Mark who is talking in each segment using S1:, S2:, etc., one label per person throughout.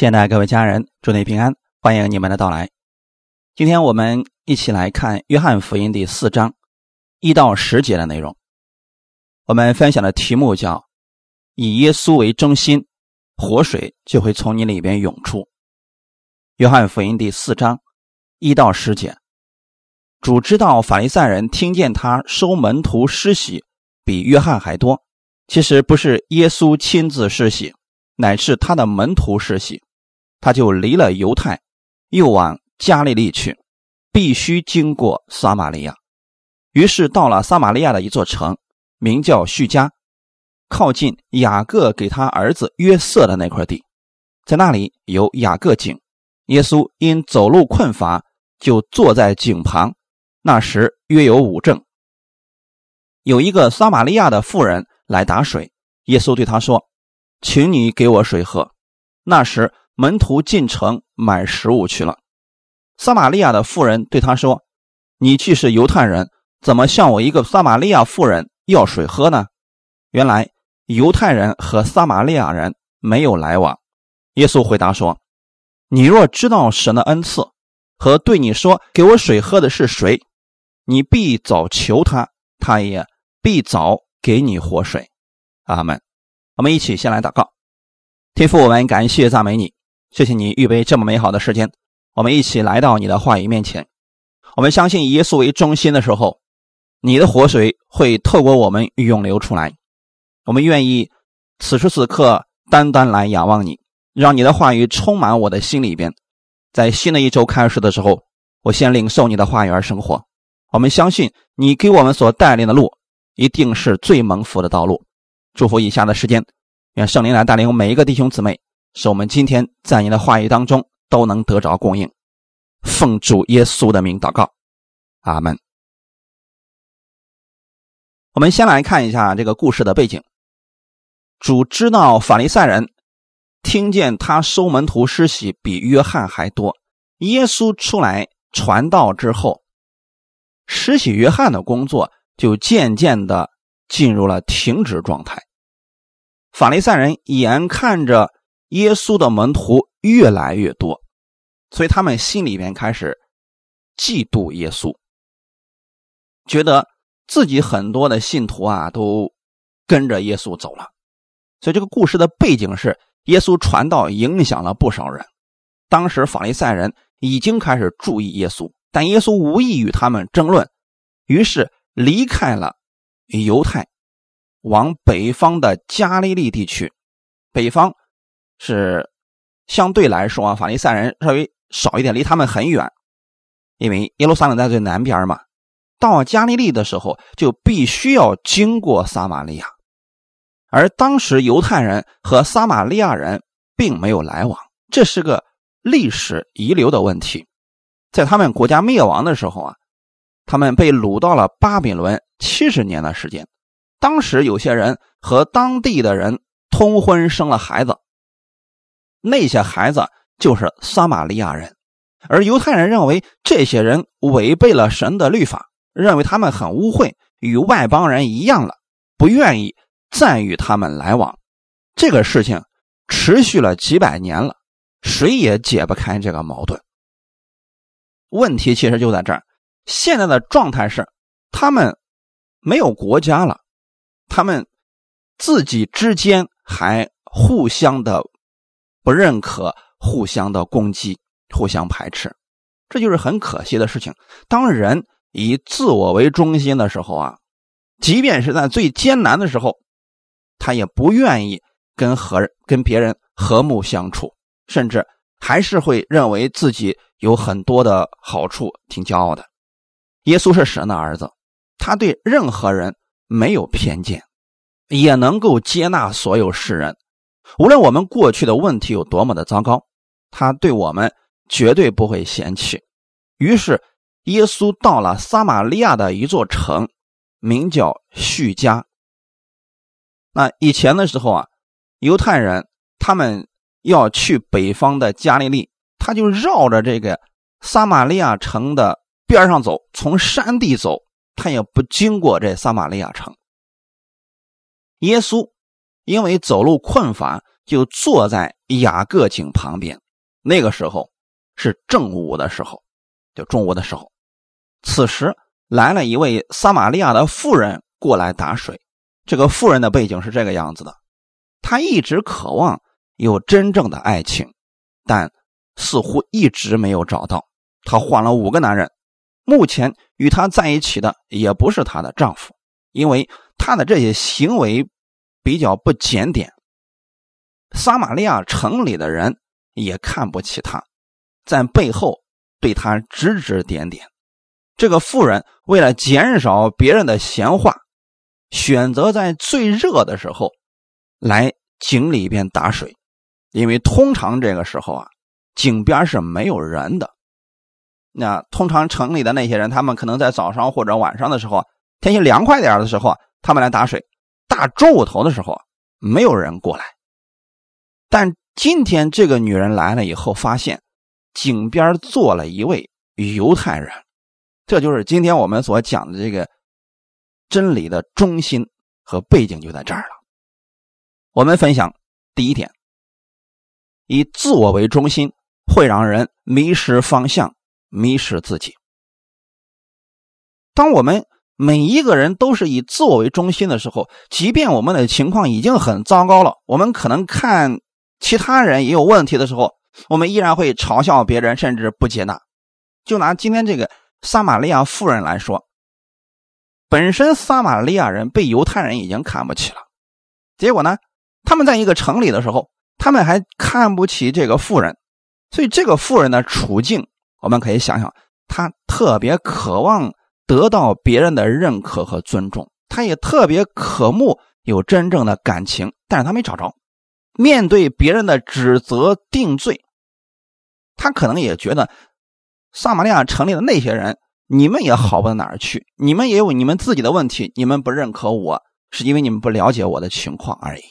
S1: 亲爱的各位家人，祝你平安，欢迎你们的到来。今天我们一起来看《约翰福音》第四章一到十节的内容。我们分享的题目叫“以耶稣为中心，活水就会从你里边涌出”。《约翰福音》第四章一到十节，主知道法利赛人听见他收门徒施洗比约翰还多，其实不是耶稣亲自施洗。乃是他的门徒施洗，他就离了犹太，又往加利利去，必须经过撒玛利亚。于是到了撒玛利亚的一座城，名叫叙加，靠近雅各给他儿子约瑟的那块地，在那里有雅各井。耶稣因走路困乏，就坐在井旁。那时约有五正，有一个撒玛利亚的妇人来打水，耶稣对他说。请你给我水喝。那时门徒进城买食物去了。撒玛利亚的妇人对他说：“你既是犹太人，怎么向我一个撒玛利亚妇人要水喝呢？”原来犹太人和撒玛利亚人没有来往。耶稣回答说：“你若知道神的恩赐和对你说给我水喝的是谁，你必早求他，他也必早给你活水。”阿门。我们一起先来祷告，天父，我们感谢赞美你，谢谢你预备这么美好的时间，我们一起来到你的话语面前。我们相信以耶稣为中心的时候，你的活水会透过我们涌流出来。我们愿意此时此刻单单来仰望你，让你的话语充满我的心里边。在新的一周开始的时候，我先领受你的话语而生活。我们相信你给我们所带领的路，一定是最蒙福的道路。祝福以下的时间，愿圣灵来带领每一个弟兄姊妹，使我们今天在你的话语当中都能得着供应。奉主耶稣的名祷告，阿门。我们先来看一下这个故事的背景。主知道法利赛人听见他收门徒施洗比约翰还多，耶稣出来传道之后，施洗约翰的工作就渐渐的。进入了停止状态。法利赛人眼看着耶稣的门徒越来越多，所以他们心里面开始嫉妒耶稣，觉得自己很多的信徒啊都跟着耶稣走了。所以这个故事的背景是耶稣传道影响了不少人。当时法利赛人已经开始注意耶稣，但耶稣无意与他们争论，于是离开了。犹太往北方的加利利地区，北方是相对来说啊，法利赛人稍微少一点，离他们很远，因为耶路撒冷在最南边嘛。到加利利的时候，就必须要经过撒玛利亚，而当时犹太人和撒玛利亚人并没有来往，这是个历史遗留的问题。在他们国家灭亡的时候啊。他们被掳到了巴比伦七十年的时间，当时有些人和当地的人通婚生了孩子，那些孩子就是撒玛利亚人，而犹太人认为这些人违背了神的律法，认为他们很污秽，与外邦人一样了，不愿意再与他们来往。这个事情持续了几百年了，谁也解不开这个矛盾。问题其实就在这儿。现在的状态是，他们没有国家了，他们自己之间还互相的不认可，互相的攻击，互相排斥，这就是很可惜的事情。当人以自我为中心的时候啊，即便是在最艰难的时候，他也不愿意跟和跟别人和睦相处，甚至还是会认为自己有很多的好处，挺骄傲的。耶稣是神的儿子，他对任何人没有偏见，也能够接纳所有世人。无论我们过去的问题有多么的糟糕，他对我们绝对不会嫌弃。于是，耶稣到了撒玛利亚的一座城，名叫叙加。那以前的时候啊，犹太人他们要去北方的加利利，他就绕着这个撒玛利亚城的。边上走，从山地走，他也不经过这撒玛利亚城。耶稣因为走路困乏，就坐在雅各井旁边。那个时候是正午的时候，就中午的时候。此时来了一位撒玛利亚的妇人过来打水。这个妇人的背景是这个样子的：她一直渴望有真正的爱情，但似乎一直没有找到。她换了五个男人，目前与她在一起的也不是她的丈夫，因为她的这些行为比较不检点。撒玛利亚城里的人也看不起他，在背后对他指指点点。这个妇人为了减少别人的闲话，选择在最热的时候来井里边打水，因为通常这个时候啊，井边是没有人的。那通常城里的那些人，他们可能在早上或者晚上的时候，天气凉快点的时候，他们来打水。大中午头的时候，没有人过来。但今天这个女人来了以后，发现井边坐了一位犹太人，这就是今天我们所讲的这个真理的中心和背景就在这儿了。我们分享第一点：以自我为中心会让人迷失方向、迷失自己。当我们每一个人都是以自我为中心的时候，即便我们的情况已经很糟糕了，我们可能看。其他人也有问题的时候，我们依然会嘲笑别人，甚至不接纳。就拿今天这个撒玛利亚妇人来说，本身撒玛利亚人被犹太人已经看不起了，结果呢，他们在一个城里的时候，他们还看不起这个妇人，所以这个妇人的处境，我们可以想想，她特别渴望得到别人的认可和尊重，他也特别渴慕有真正的感情，但是他没找着。面对别人的指责定罪，他可能也觉得撒玛利亚城里的那些人，你们也好不到哪儿去，你们也有你们自己的问题，你们不认可我是因为你们不了解我的情况而已。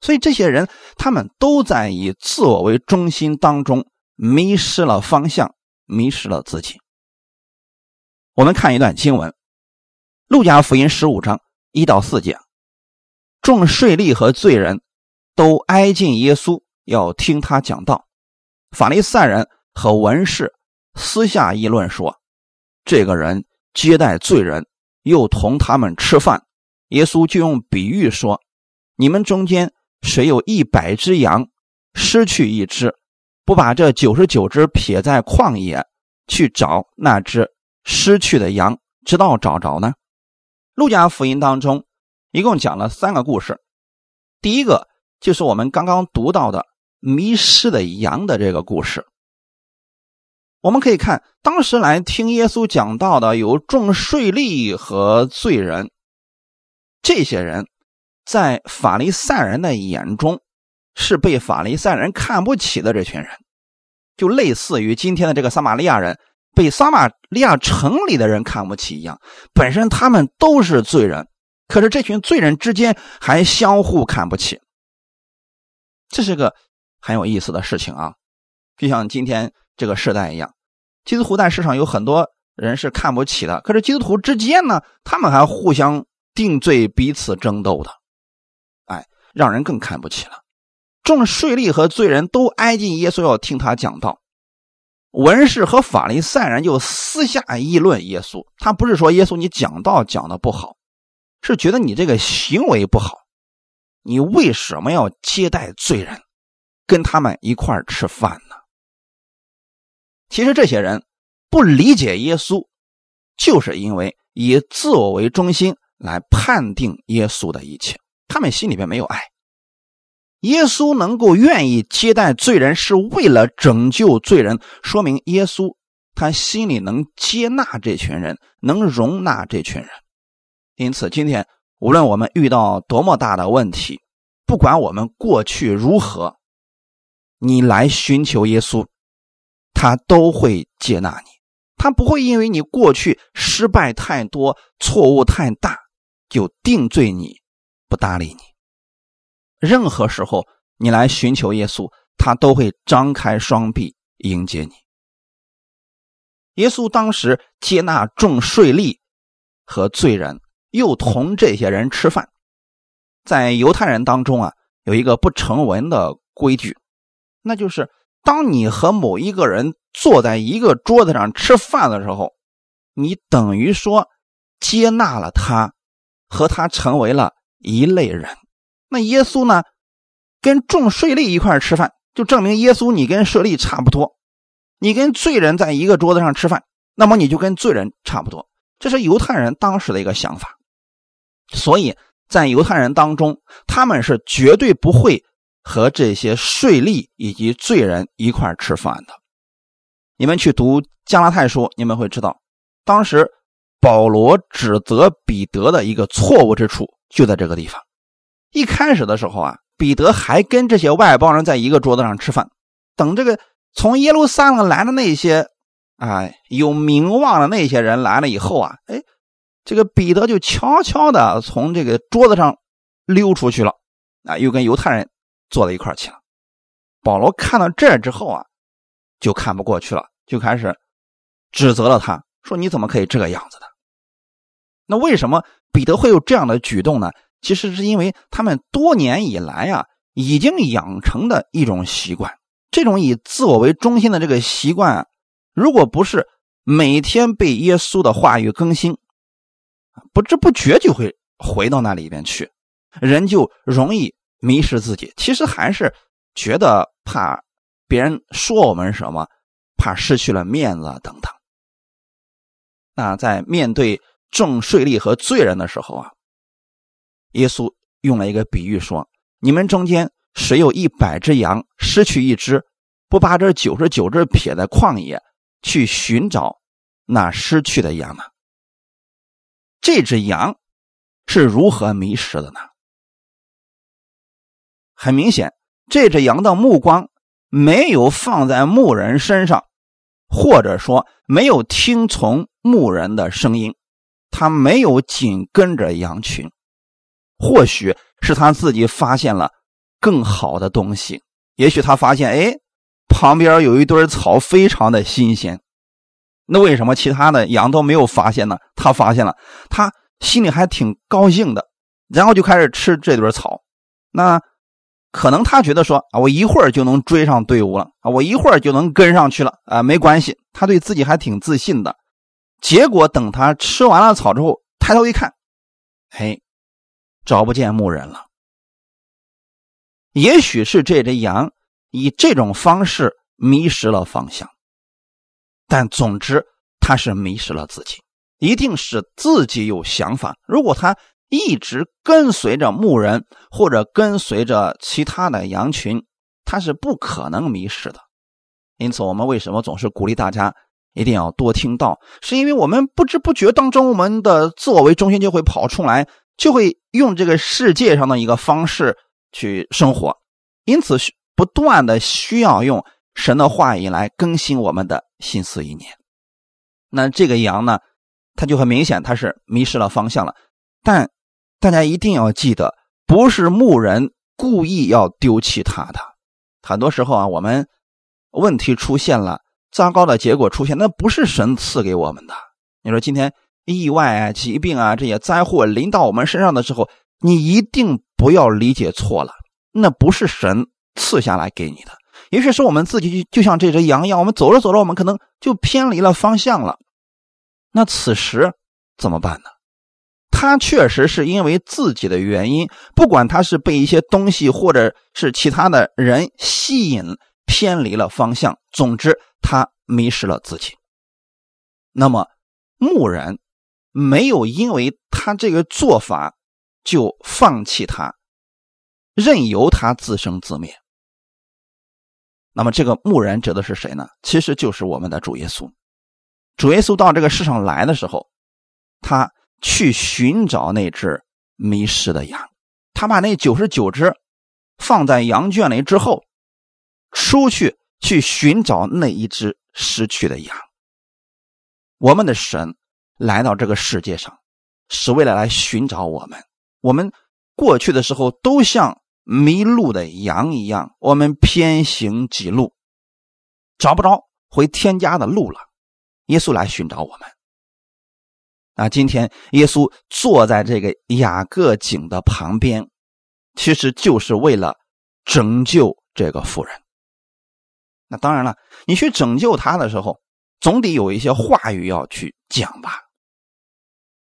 S1: 所以这些人他们都在以自我为中心当中迷失了方向，迷失了自己。我们看一段经文，《路加福音》十五章一到四节，众税吏和罪人。都挨近耶稣，要听他讲道。法利赛人和文士私下议论说：“这个人接待罪人，又同他们吃饭。”耶稣就用比喻说：“你们中间谁有一百只羊，失去一只，不把这九十九只撇在旷野，去找那只失去的羊，直到找着呢？”路加福音当中一共讲了三个故事，第一个。就是我们刚刚读到的迷失的羊的这个故事。我们可以看，当时来听耶稣讲道的有众税吏和罪人，这些人在法利赛人的眼中是被法利赛人看不起的这群人，就类似于今天的这个撒玛利亚人被撒玛利亚城里的人看不起一样。本身他们都是罪人，可是这群罪人之间还相互看不起。这是个很有意思的事情啊，就像今天这个时代一样，基督徒在世上有很多人是看不起的，可是基督徒之间呢，他们还互相定罪、彼此争斗的，哎，让人更看不起了。众税吏和罪人都挨近耶稣要听他讲道，文士和法利赛人就私下议论耶稣。他不是说耶稣你讲道讲的不好，是觉得你这个行为不好。你为什么要接待罪人，跟他们一块吃饭呢？其实这些人不理解耶稣，就是因为以自我为中心来判定耶稣的一切，他们心里边没有爱。耶稣能够愿意接待罪人，是为了拯救罪人，说明耶稣他心里能接纳这群人，能容纳这群人。因此，今天。无论我们遇到多么大的问题，不管我们过去如何，你来寻求耶稣，他都会接纳你。他不会因为你过去失败太多、错误太大，就定罪你、不搭理你。任何时候你来寻求耶稣，他都会张开双臂迎接你。耶稣当时接纳众税吏和罪人。又同这些人吃饭，在犹太人当中啊，有一个不成文的规矩，那就是当你和某一个人坐在一个桌子上吃饭的时候，你等于说接纳了他，和他成为了一类人。那耶稣呢，跟众税吏一块吃饭，就证明耶稣你跟税吏差不多。你跟罪人在一个桌子上吃饭，那么你就跟罪人差不多。这是犹太人当时的一个想法，所以在犹太人当中，他们是绝对不会和这些税吏以及罪人一块吃饭的。你们去读加拉太书，你们会知道，当时保罗指责彼得的一个错误之处就在这个地方。一开始的时候啊，彼得还跟这些外邦人在一个桌子上吃饭，等这个从耶路撒冷来的那些。啊，有名望的那些人来了以后啊，哎，这个彼得就悄悄的从这个桌子上溜出去了，啊，又跟犹太人坐在一块去了。保罗看到这之后啊，就看不过去了，就开始指责了他，说你怎么可以这个样子的？那为什么彼得会有这样的举动呢？其实是因为他们多年以来啊，已经养成的一种习惯，这种以自我为中心的这个习惯。如果不是每天被耶稣的话语更新，不知不觉就会回到那里边去，人就容易迷失自己。其实还是觉得怕别人说我们什么，怕失去了面子等等。那在面对重税吏和罪人的时候啊，耶稣用了一个比喻说：“你们中间谁有一百只羊，失去一只，不把这九十九只撇在旷野？”去寻找那失去的羊呢？这只羊是如何迷失的呢？很明显，这只羊的目光没有放在牧人身上，或者说没有听从牧人的声音，他没有紧跟着羊群。或许是他自己发现了更好的东西，也许他发现，哎。旁边有一堆草，非常的新鲜。那为什么其他的羊都没有发现呢？他发现了，他心里还挺高兴的，然后就开始吃这堆草。那可能他觉得说啊，我一会儿就能追上队伍了啊，我一会儿就能跟上去了啊，没关系，他对自己还挺自信的。结果等他吃完了草之后，抬头一看，嘿，找不见牧人了。也许是这只羊。以这种方式迷失了方向，但总之它是迷失了自己，一定是自己有想法。如果它一直跟随着牧人或者跟随着其他的羊群，它是不可能迷失的。因此，我们为什么总是鼓励大家一定要多听到？是因为我们不知不觉当中，我们的自我为中心就会跑出来，就会用这个世界上的一个方式去生活。因此。不断的需要用神的话语来更新我们的心思意念。那这个羊呢，它就很明显，它是迷失了方向了。但大家一定要记得，不是牧人故意要丢弃它的。很多时候啊，我们问题出现了，糟糕的结果出现，那不是神赐给我们的。你说今天意外啊、疾病啊这些灾祸临到我们身上的时候，你一定不要理解错了，那不是神。赐下来给你的，也许是我们自己就就像这只羊一样，我们走着走着，我们可能就偏离了方向了。那此时怎么办呢？他确实是因为自己的原因，不管他是被一些东西或者是其他的人吸引偏离了方向，总之他迷失了自己。那么牧人没有因为他这个做法就放弃他，任由他自生自灭。那么这个牧人指的是谁呢？其实就是我们的主耶稣。主耶稣到这个世上来的时候，他去寻找那只迷失的羊，他把那九十九只放在羊圈里之后，出去去寻找那一只失去的羊。我们的神来到这个世界上，是为了来寻找我们。我们过去的时候都像。迷路的羊一样，我们偏行几路，找不着回天家的路了。耶稣来寻找我们。那，今天耶稣坐在这个雅各井的旁边，其实就是为了拯救这个妇人。那当然了，你去拯救他的时候，总得有一些话语要去讲吧。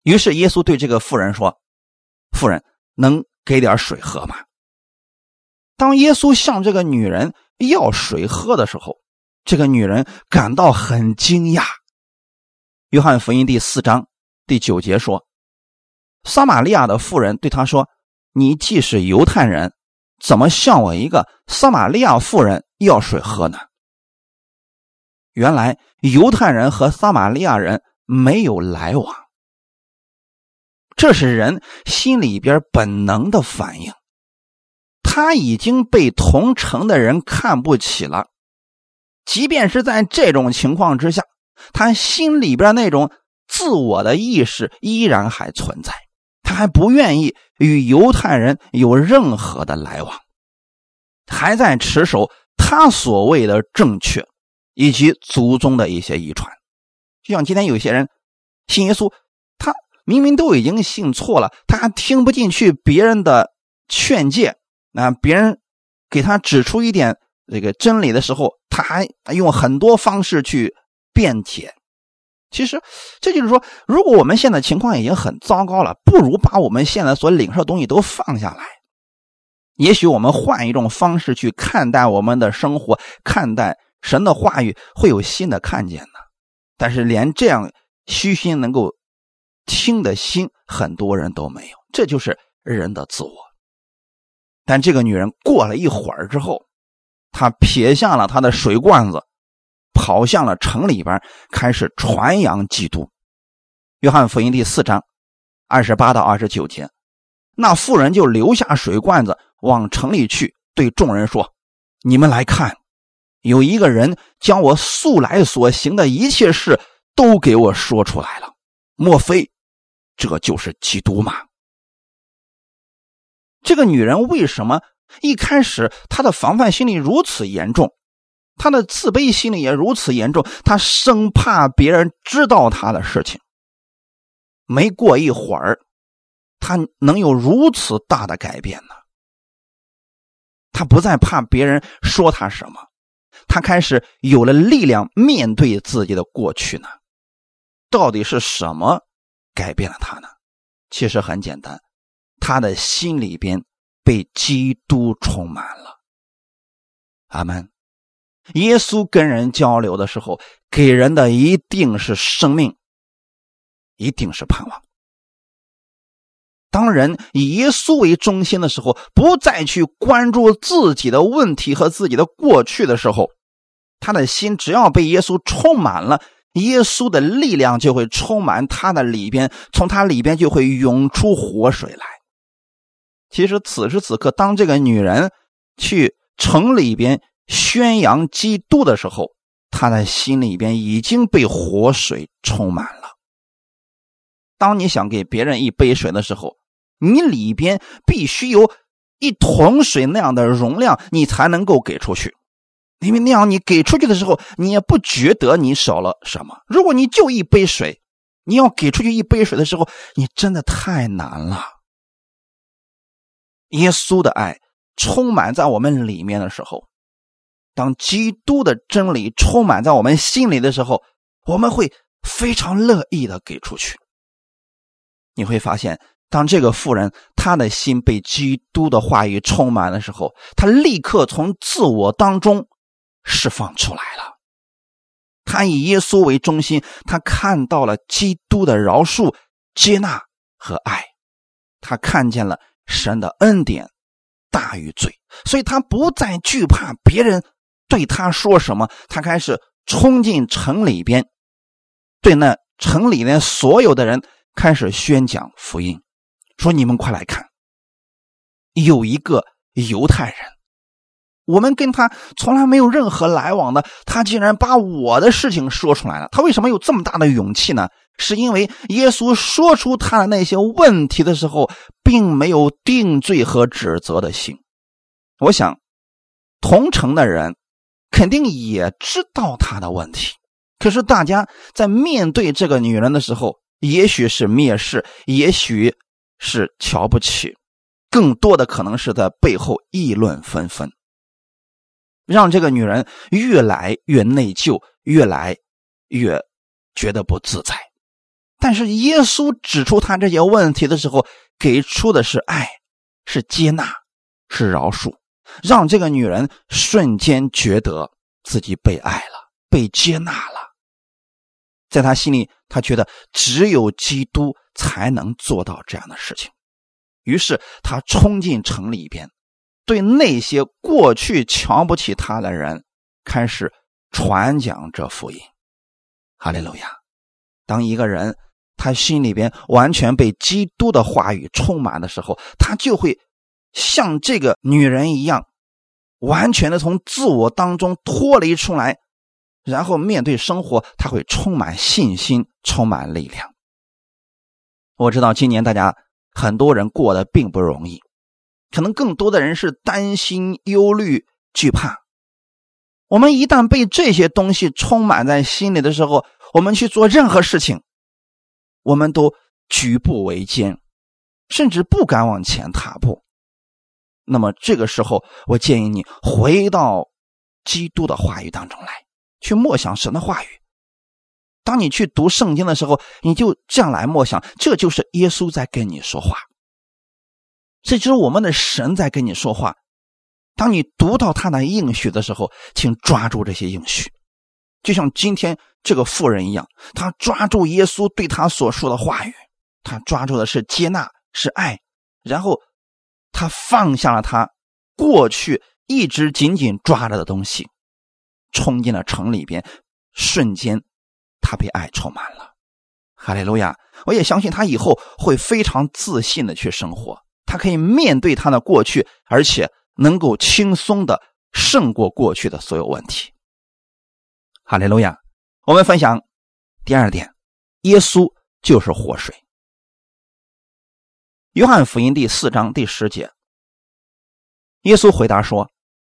S1: 于是耶稣对这个妇人说：“妇人，能给点水喝吗？”当耶稣向这个女人要水喝的时候，这个女人感到很惊讶。约翰福音第四章第九节说：“撒玛利亚的妇人对他说：‘你既是犹太人，怎么向我一个撒玛利亚妇人要水喝呢？’”原来犹太人和撒玛利亚人没有来往，这是人心里边本能的反应。他已经被同城的人看不起了，即便是在这种情况之下，他心里边那种自我的意识依然还存在，他还不愿意与犹太人有任何的来往，还在持守他所谓的正确以及祖宗的一些遗传。就像今天有些人信耶稣，明明都已经信错了，他还听不进去别人的劝诫。啊别人给他指出一点这个真理的时候，他还用很多方式去辩解。其实这就是说，如果我们现在情况已经很糟糕了，不如把我们现在所领受的东西都放下来。也许我们换一种方式去看待我们的生活，看待神的话语，会有新的看见呢。但是连这样虚心能够听的心，很多人都没有。这就是人的自我。但这个女人过了一会儿之后，她撇下了她的水罐子，跑向了城里边，开始传扬基督。约翰福音第四章二十八到二十九节，那妇人就留下水罐子，往城里去，对众人说：“你们来看，有一个人将我素来所行的一切事都给我说出来了。莫非这就是基督吗？”这个女人为什么一开始她的防范心理如此严重，她的自卑心理也如此严重？她生怕别人知道她的事情。没过一会儿，她能有如此大的改变呢？她不再怕别人说她什么，她开始有了力量面对自己的过去呢？到底是什么改变了他呢？其实很简单。他的心里边被基督充满了。阿门。耶稣跟人交流的时候，给人的一定是生命，一定是盼望。当人以耶稣为中心的时候，不再去关注自己的问题和自己的过去的时候，他的心只要被耶稣充满了，耶稣的力量就会充满他的里边，从他里边就会涌出活水来。其实此时此刻，当这个女人去城里边宣扬基督的时候，她的心里边已经被活水充满了。当你想给别人一杯水的时候，你里边必须有一桶水那样的容量，你才能够给出去。因为那样，你给出去的时候，你也不觉得你少了什么。如果你就一杯水，你要给出去一杯水的时候，你真的太难了。耶稣的爱充满在我们里面的时候，当基督的真理充满在我们心里的时候，我们会非常乐意的给出去。你会发现，当这个妇人她的心被基督的话语充满的时候，她立刻从自我当中释放出来了。他以耶稣为中心，他看到了基督的饶恕、接纳和爱，他看见了。神的恩典大于罪，所以他不再惧怕别人对他说什么。他开始冲进城里边，对那城里面所有的人开始宣讲福音，说：“你们快来看，有一个犹太人，我们跟他从来没有任何来往的，他竟然把我的事情说出来了。他为什么有这么大的勇气呢？”是因为耶稣说出他的那些问题的时候，并没有定罪和指责的心。我想，同城的人肯定也知道他的问题，可是大家在面对这个女人的时候，也许是蔑视，也许是瞧不起，更多的可能是在背后议论纷纷，让这个女人越来越内疚，越来越觉得不自在。但是耶稣指出他这些问题的时候，给出的是爱，是接纳，是饶恕，让这个女人瞬间觉得自己被爱了，被接纳了。在他心里，他觉得只有基督才能做到这样的事情。于是他冲进城里边，对那些过去瞧不起他的人开始传讲这福音。哈利路亚！当一个人他心里边完全被基督的话语充满的时候，他就会像这个女人一样，完全的从自我当中脱离出来。然后面对生活，他会充满信心，充满力量。我知道今年大家很多人过得并不容易，可能更多的人是担心、忧虑、惧怕。我们一旦被这些东西充满在心里的时候，我们去做任何事情，我们都举步维艰，甚至不敢往前踏步。那么这个时候，我建议你回到基督的话语当中来。去默想神的话语。当你去读圣经的时候，你就这样来默想，这就是耶稣在跟你说话，这就是我们的神在跟你说话。当你读到他的应许的时候，请抓住这些应许，就像今天这个妇人一样，他抓住耶稣对他所说的话语，他抓住的是接纳，是爱，然后他放下了他过去一直紧紧抓着的东西。冲进了城里边，瞬间，他被爱充满了。哈利路亚！我也相信他以后会非常自信的去生活，他可以面对他的过去，而且能够轻松的胜过过去的所有问题。哈利路亚！我们分享第二点，耶稣就是活水。约翰福音第四章第十节，耶稣回答说：“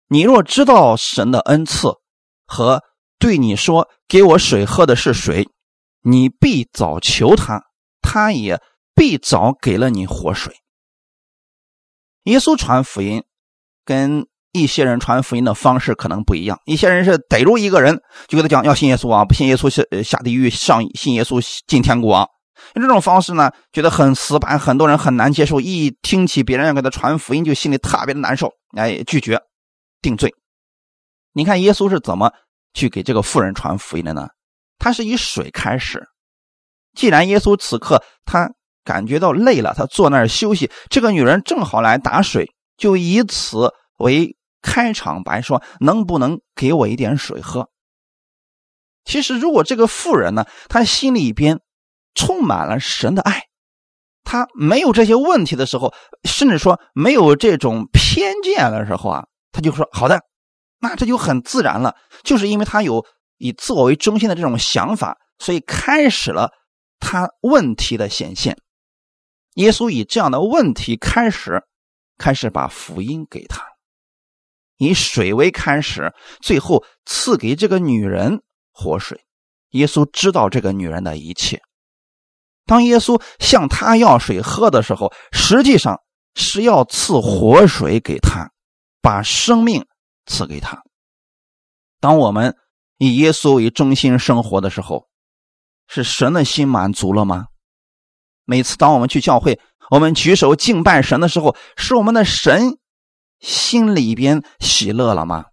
S1: 你若知道神的恩赐。”和对你说：“给我水喝的是谁？”你必早求他，他也必早给了你活水。耶稣传福音，跟一些人传福音的方式可能不一样。一些人是逮住一个人就给他讲要信耶稣啊，不信耶稣下下地狱，上信耶稣进天国。用这种方式呢，觉得很死板，很多人很难接受。一听起别人要给他传福音，就心里特别的难受，哎，拒绝，定罪。你看耶稣是怎么去给这个富人传福音的呢？他是以水开始。既然耶稣此刻他感觉到累了，他坐那儿休息，这个女人正好来打水，就以此为开场白，说能不能给我一点水喝？其实，如果这个妇人呢，她心里边充满了神的爱，她没有这些问题的时候，甚至说没有这种偏见的时候啊，她就说好的。那这就很自然了，就是因为他有以自我为中心的这种想法，所以开始了他问题的显现。耶稣以这样的问题开始，开始把福音给他，以水为开始，最后赐给这个女人活水。耶稣知道这个女人的一切。当耶稣向她要水喝的时候，实际上是要赐活水给她，把生命。赐给她。当我们以耶稣为中心生活的时候，是神的心满足了吗？每次当我们去教会，我们举手敬拜神的时候，是我们的神心里边喜乐了吗？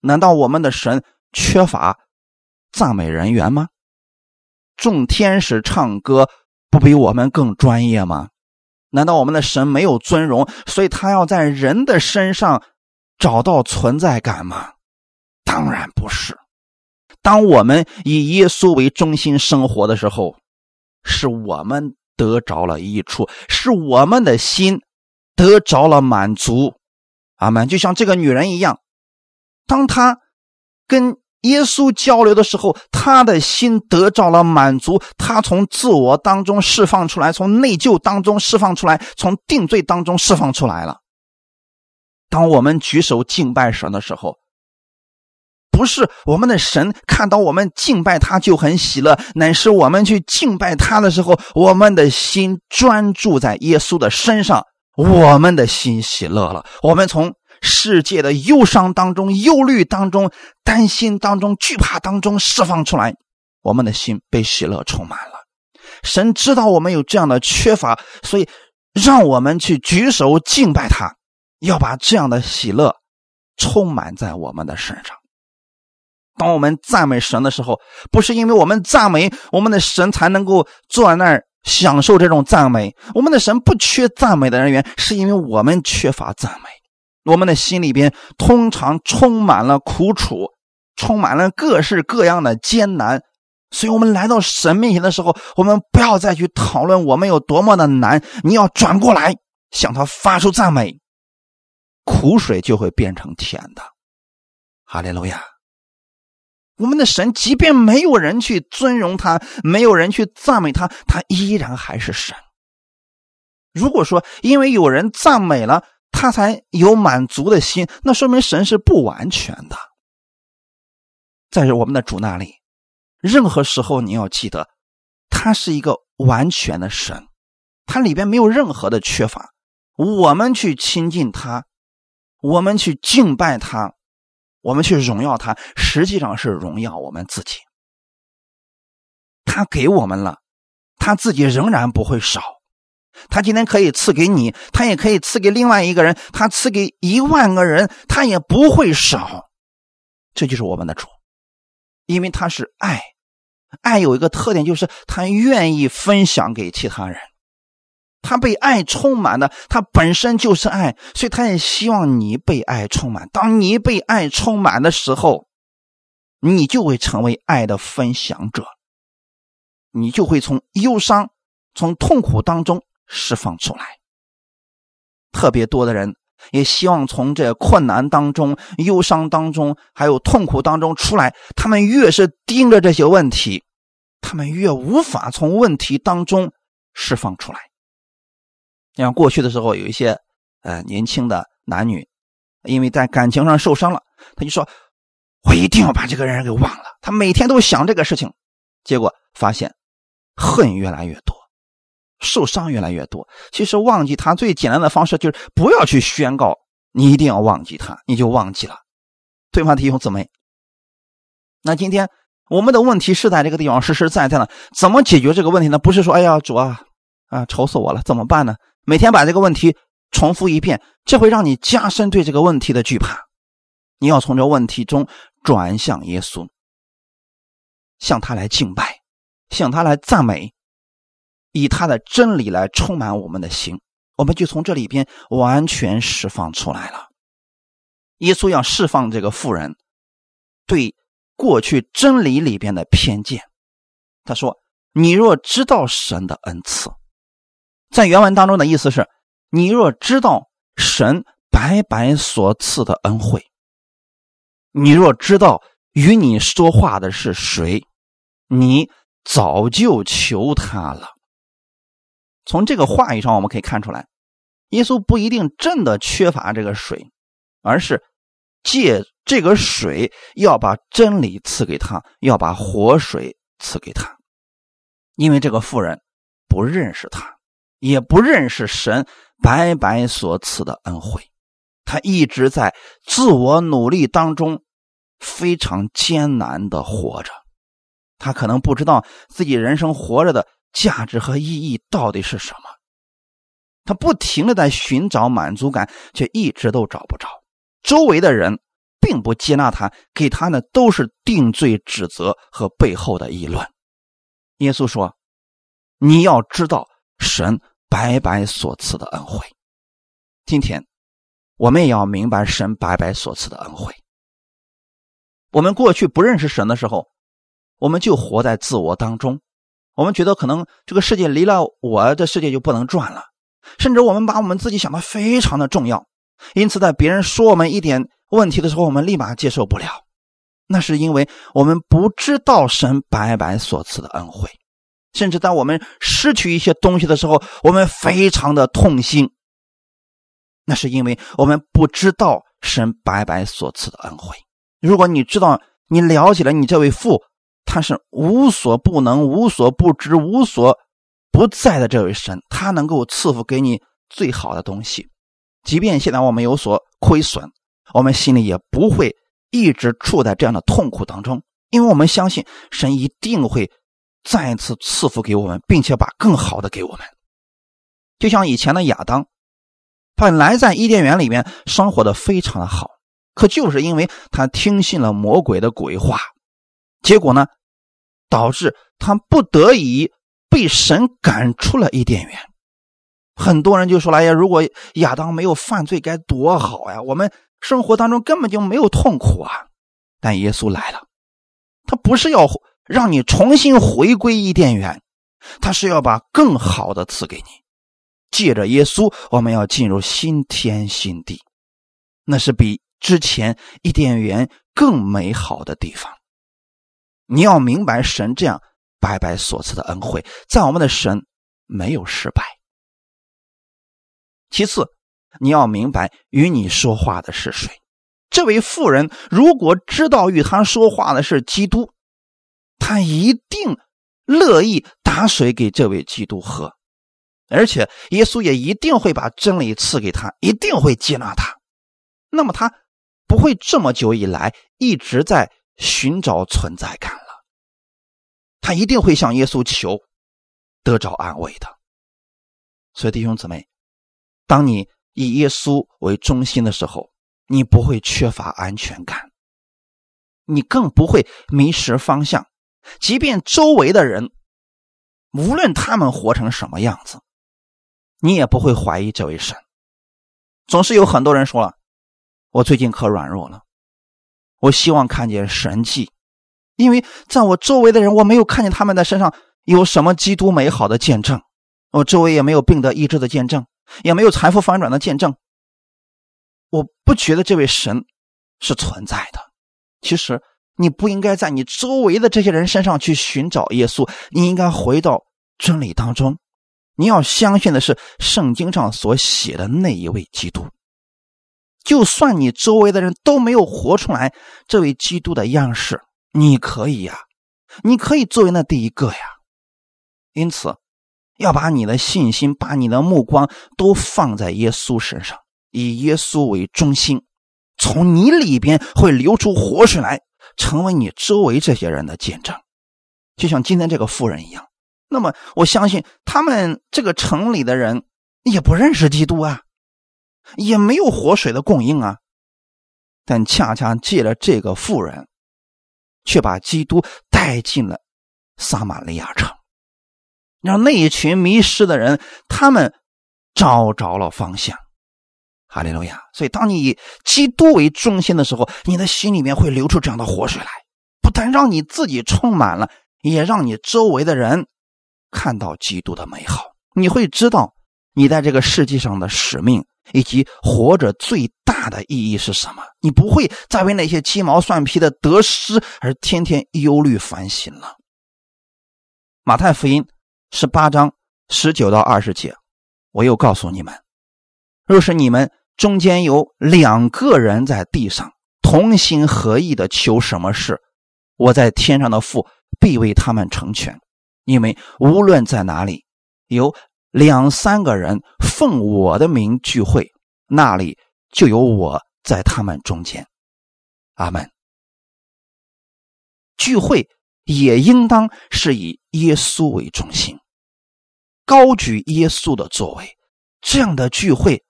S1: 难道我们的神缺乏赞美人员吗？众天使唱歌不比我们更专业吗？难道我们的神没有尊荣，所以他要在人的身上？找到存在感吗？当然不是。当我们以耶稣为中心生活的时候，是我们得着了益处，是我们的心得着了满足。阿门。就像这个女人一样，当她跟耶稣交流的时候，她的心得着了满足，她从自我当中释放出来，从内疚当中释放出来，从定罪当中释放出来了。当我们举手敬拜神的时候，不是我们的神看到我们敬拜他就很喜乐，乃是我们去敬拜他的时候，我们的心专注在耶稣的身上，我们的心喜乐了。我们从世界的忧伤当中、忧虑当中、担心当中、惧怕当中释放出来，我们的心被喜乐充满了。神知道我们有这样的缺乏，所以让我们去举手敬拜他，要把这样的喜乐充满在我们的身上。当我们赞美神的时候，不是因为我们赞美我们的神才能够坐在那儿享受这种赞美。我们的神不缺赞美的人员，是因为我们缺乏赞美。我们的心里边通常充满了苦楚，充满了各式各样的艰难。所以，我们来到神面前的时候，我们不要再去讨论我们有多么的难，你要转过来向他发出赞美，苦水就会变成甜的。哈利路亚！我们的神，即便没有人去尊荣他，没有人去赞美他，他依然还是神。如果说因为有人赞美了他才有满足的心，那说明神是不完全的。在我们的主那里。任何时候，你要记得，他是一个完全的神，他里边没有任何的缺乏。我们去亲近他，我们去敬拜他，我们去荣耀他，实际上是荣耀我们自己。他给我们了，他自己仍然不会少。他今天可以赐给你，他也可以赐给另外一个人，他赐给一万个人，他也不会少。这就是我们的主。因为他是爱，爱有一个特点，就是他愿意分享给其他人。他被爱充满的，他本身就是爱，所以他也希望你被爱充满。当你被爱充满的时候，你就会成为爱的分享者，你就会从忧伤、从痛苦当中释放出来。特别多的人。也希望从这困难当中、忧伤当中，还有痛苦当中出来。他们越是盯着这些问题，他们越无法从问题当中释放出来。像过去的时候，有一些呃年轻的男女，因为在感情上受伤了，他就说：“我一定要把这个人给忘了。”他每天都想这个事情，结果发现恨越来越多。受伤越来越多，其实忘记他最简单的方式就是不要去宣告，你一定要忘记他，你就忘记了，对吗，弟兄姊妹？那今天我们的问题是在这个地方实实在在的，怎么解决这个问题呢？不是说哎呀主啊啊愁死我了，怎么办呢？每天把这个问题重复一遍，这会让你加深对这个问题的惧怕。你要从这问题中转向耶稣，向他来敬拜，向他来赞美。以他的真理来充满我们的心，我们就从这里边完全释放出来了。耶稣要释放这个妇人对过去真理里边的偏见。他说：“你若知道神的恩赐，在原文当中的意思是，你若知道神白白所赐的恩惠，你若知道与你说话的是谁，你早就求他了。”从这个话语上，我们可以看出来，耶稣不一定真的缺乏这个水，而是借这个水要把真理赐给他，要把活水赐给他。因为这个妇人不认识他，也不认识神白白所赐的恩惠，他一直在自我努力当中非常艰难的活着，他可能不知道自己人生活着的。价值和意义到底是什么？他不停的在寻找满足感，却一直都找不着。周围的人并不接纳他，给他呢都是定罪、指责和背后的议论。耶稣说：“你要知道神白白所赐的恩惠。今天我们也要明白神白白所赐的恩惠。我们过去不认识神的时候，我们就活在自我当中。”我们觉得可能这个世界离了我，这世界就不能转了，甚至我们把我们自己想的非常的重要，因此在别人说我们一点问题的时候，我们立马接受不了。那是因为我们不知道神白白所赐的恩惠，甚至在我们失去一些东西的时候，我们非常的痛心。那是因为我们不知道神白白所赐的恩惠。如果你知道，你了解了你这位父。他是无所不能、无所不知、无所不在的这位神，他能够赐福给你最好的东西。即便现在我们有所亏损，我们心里也不会一直处在这样的痛苦当中，因为我们相信神一定会再一次赐福给我们，并且把更好的给我们。就像以前的亚当，本来在伊甸园里面生活的非常的好，可就是因为他听信了魔鬼的鬼话，结果呢，导致他不得已被神赶出了伊甸园。很多人就说了：“呀，如果亚当没有犯罪，该多好呀！我们生活当中根本就没有痛苦啊。”但耶稣来了，他不是要让你重新回归伊甸园，他是要把更好的赐给你。借着耶稣，我们要进入新天新地，那是比之前伊甸园更美好的地方。你要明白，神这样白白所赐的恩惠，在我们的神没有失败。其次，你要明白与你说话的是谁。这位妇人如果知道与他说话的是基督，他一定乐意打水给这位基督喝，而且耶稣也一定会把真理赐给他，一定会接纳他。那么他不会这么久以来一直在寻找存在感了，他一定会向耶稣求，得着安慰的。所以弟兄姊妹。当你以耶稣为中心的时候，你不会缺乏安全感，你更不会迷失方向。即便周围的人，无论他们活成什么样子，你也不会怀疑这位神。总是有很多人说了：“我最近可软弱了，我希望看见神迹，因为在我周围的人，我没有看见他们在身上有什么基督美好的见证，我周围也没有病得医治的见证。”也没有财富翻转的见证，我不觉得这位神是存在的。其实你不应该在你周围的这些人身上去寻找耶稣，你应该回到真理当中。你要相信的是圣经上所写的那一位基督。就算你周围的人都没有活出来这位基督的样式，你可以呀，你可以作为那第一个呀。因此。要把你的信心，把你的目光都放在耶稣身上，以耶稣为中心，从你里边会流出活水来，成为你周围这些人的见证，就像今天这个妇人一样。那么，我相信他们这个城里的人也不认识基督啊，也没有活水的供应啊，但恰恰借了这个妇人，却把基督带进了撒玛利亚城。让那一群迷失的人，他们找着了方向。哈利路亚！所以，当你以基督为中心的时候，你的心里面会流出这样的活水来，不但让你自己充满了，也让你周围的人看到基督的美好。你会知道你在这个世界上的使命以及活着最大的意义是什么。你不会再为那些鸡毛蒜皮的得失而天天忧虑烦心了。马太福音。十八章十九到二十节，我又告诉你们：若是你们中间有两个人在地上同心合意的求什么事，我在天上的父必为他们成全。因为无论在哪里有两三个人奉我的名聚会，那里就有我在他们中间。阿门。聚会。也应当是以耶稣为中心，高举耶稣的作为，这样的聚会，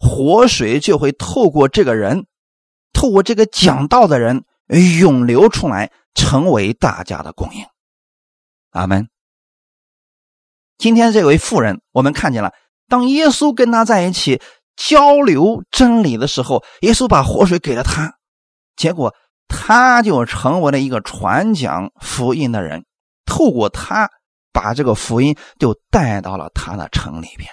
S1: 活水就会透过这个人，透过这个讲道的人涌流出来，成为大家的供应。阿门。今天这位妇人，我们看见了，当耶稣跟他在一起交流真理的时候，耶稣把活水给了他，结果。他就成为了一个传讲福音的人，透过他把这个福音就带到了他的城里边。